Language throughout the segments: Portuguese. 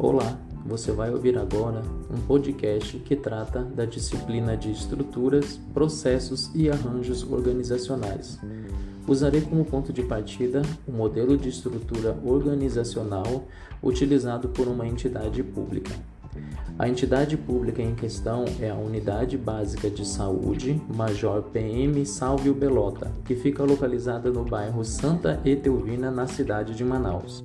Olá, você vai ouvir agora um podcast que trata da disciplina de estruturas, processos e arranjos organizacionais. Usarei como ponto de partida o modelo de estrutura organizacional utilizado por uma entidade pública. A entidade pública em questão é a Unidade Básica de Saúde Major PM Salvio Belota, que fica localizada no bairro Santa Etelvina, na cidade de Manaus.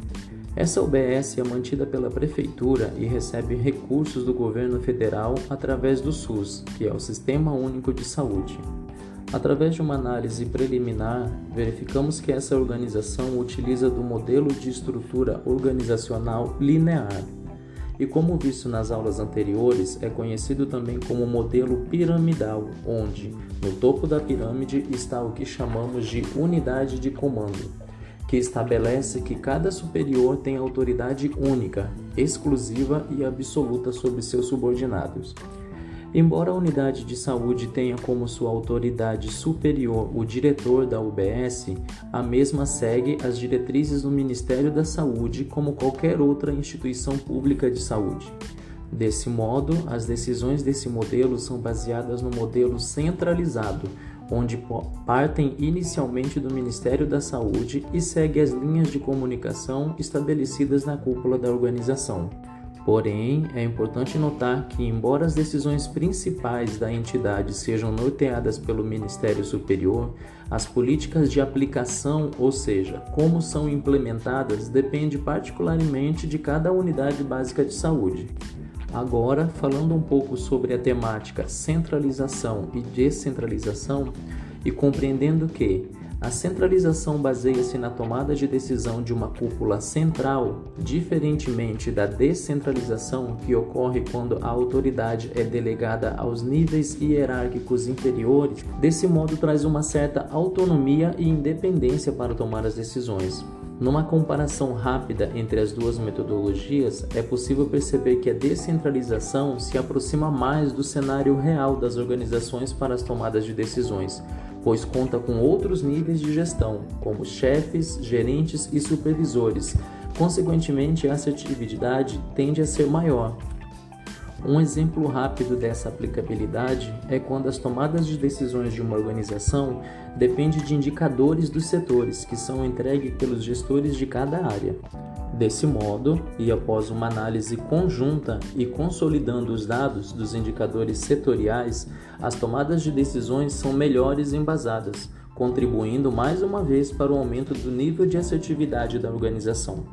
Essa UBS é mantida pela Prefeitura e recebe recursos do governo federal através do SUS, que é o Sistema Único de Saúde. Através de uma análise preliminar, verificamos que essa organização utiliza do modelo de estrutura organizacional linear. E como visto nas aulas anteriores, é conhecido também como modelo piramidal, onde no topo da pirâmide está o que chamamos de unidade de comando que estabelece que cada superior tem autoridade única, exclusiva e absoluta sobre seus subordinados. Embora a unidade de saúde tenha como sua autoridade superior o diretor da UBS, a mesma segue as diretrizes do Ministério da Saúde como qualquer outra instituição pública de saúde. Desse modo, as decisões desse modelo são baseadas no modelo centralizado, onde partem inicialmente do Ministério da Saúde e segue as linhas de comunicação estabelecidas na cúpula da organização. Porém, é importante notar que, embora as decisões principais da entidade sejam norteadas pelo Ministério Superior, as políticas de aplicação, ou seja, como são implementadas, depende particularmente de cada unidade básica de saúde. Agora, falando um pouco sobre a temática centralização e descentralização, e compreendendo que a centralização baseia-se na tomada de decisão de uma cúpula central, diferentemente da descentralização que ocorre quando a autoridade é delegada aos níveis hierárquicos inferiores. Desse modo, traz uma certa autonomia e independência para tomar as decisões. Numa comparação rápida entre as duas metodologias, é possível perceber que a descentralização se aproxima mais do cenário real das organizações para as tomadas de decisões, pois conta com outros níveis de gestão, como chefes, gerentes e supervisores. Consequentemente, a assertividade tende a ser maior, um exemplo rápido dessa aplicabilidade é quando as tomadas de decisões de uma organização dependem de indicadores dos setores que são entregues pelos gestores de cada área. Desse modo, e após uma análise conjunta e consolidando os dados dos indicadores setoriais, as tomadas de decisões são melhores embasadas, contribuindo mais uma vez para o aumento do nível de assertividade da organização.